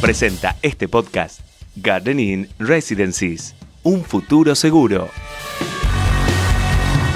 Presenta este podcast Gardening Residencies, un futuro seguro.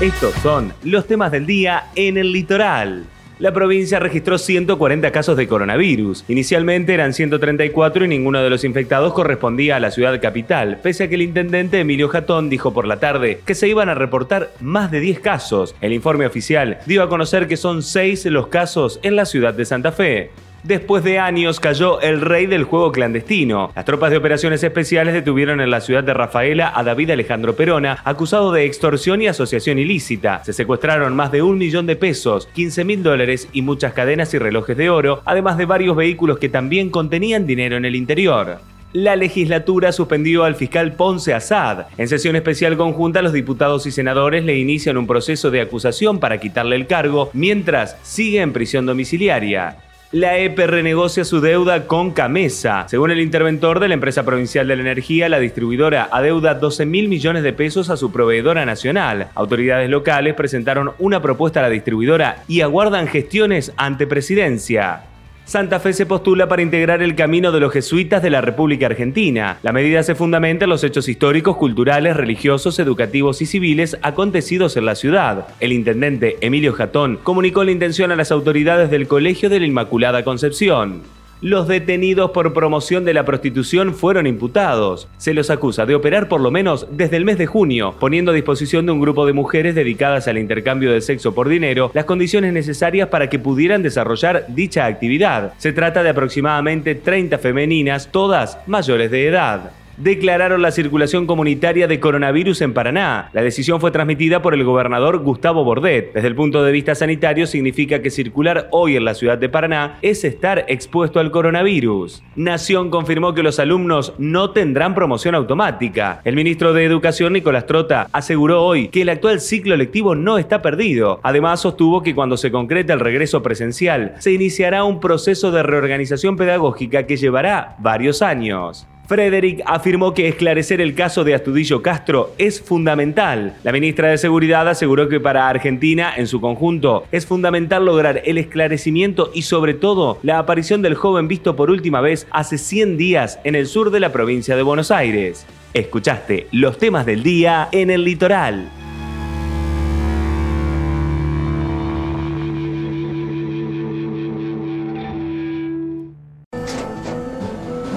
Estos son los temas del día en el litoral. La provincia registró 140 casos de coronavirus. Inicialmente eran 134 y ninguno de los infectados correspondía a la ciudad capital, pese a que el intendente Emilio Jatón dijo por la tarde que se iban a reportar más de 10 casos. El informe oficial dio a conocer que son 6 los casos en la ciudad de Santa Fe. Después de años cayó el rey del juego clandestino. Las tropas de operaciones especiales detuvieron en la ciudad de Rafaela a David Alejandro Perona, acusado de extorsión y asociación ilícita. Se secuestraron más de un millón de pesos, 15 mil dólares y muchas cadenas y relojes de oro, además de varios vehículos que también contenían dinero en el interior la legislatura suspendió al fiscal Ponce Assad. En sesión especial conjunta, los diputados y senadores le inician un proceso de acusación para quitarle el cargo mientras sigue en prisión domiciliaria la EPE renegocia su deuda con Camesa. Según el interventor de la empresa provincial de la energía, la distribuidora adeuda 12 mil millones de pesos a su proveedora nacional. Autoridades locales presentaron una propuesta a la distribuidora y aguardan gestiones ante presidencia. Santa Fe se postula para integrar el camino de los jesuitas de la República Argentina. La medida se fundamenta en los hechos históricos, culturales, religiosos, educativos y civiles acontecidos en la ciudad. El intendente Emilio Jatón comunicó la intención a las autoridades del Colegio de la Inmaculada Concepción los detenidos por promoción de la prostitución fueron imputados. Se los acusa de operar por lo menos desde el mes de junio, poniendo a disposición de un grupo de mujeres dedicadas al intercambio de sexo por dinero las condiciones necesarias para que pudieran desarrollar dicha actividad. Se trata de aproximadamente 30 femeninas, todas mayores de edad declararon la circulación comunitaria de coronavirus en Paraná. La decisión fue transmitida por el gobernador Gustavo Bordet. Desde el punto de vista sanitario significa que circular hoy en la ciudad de Paraná es estar expuesto al coronavirus. Nación confirmó que los alumnos no tendrán promoción automática. El ministro de Educación, Nicolás Trota, aseguró hoy que el actual ciclo lectivo no está perdido. Además, sostuvo que cuando se concreta el regreso presencial, se iniciará un proceso de reorganización pedagógica que llevará varios años. Frederick afirmó que esclarecer el caso de Astudillo Castro es fundamental. La ministra de Seguridad aseguró que para Argentina, en su conjunto, es fundamental lograr el esclarecimiento y sobre todo la aparición del joven visto por última vez hace 100 días en el sur de la provincia de Buenos Aires. Escuchaste los temas del día en el litoral.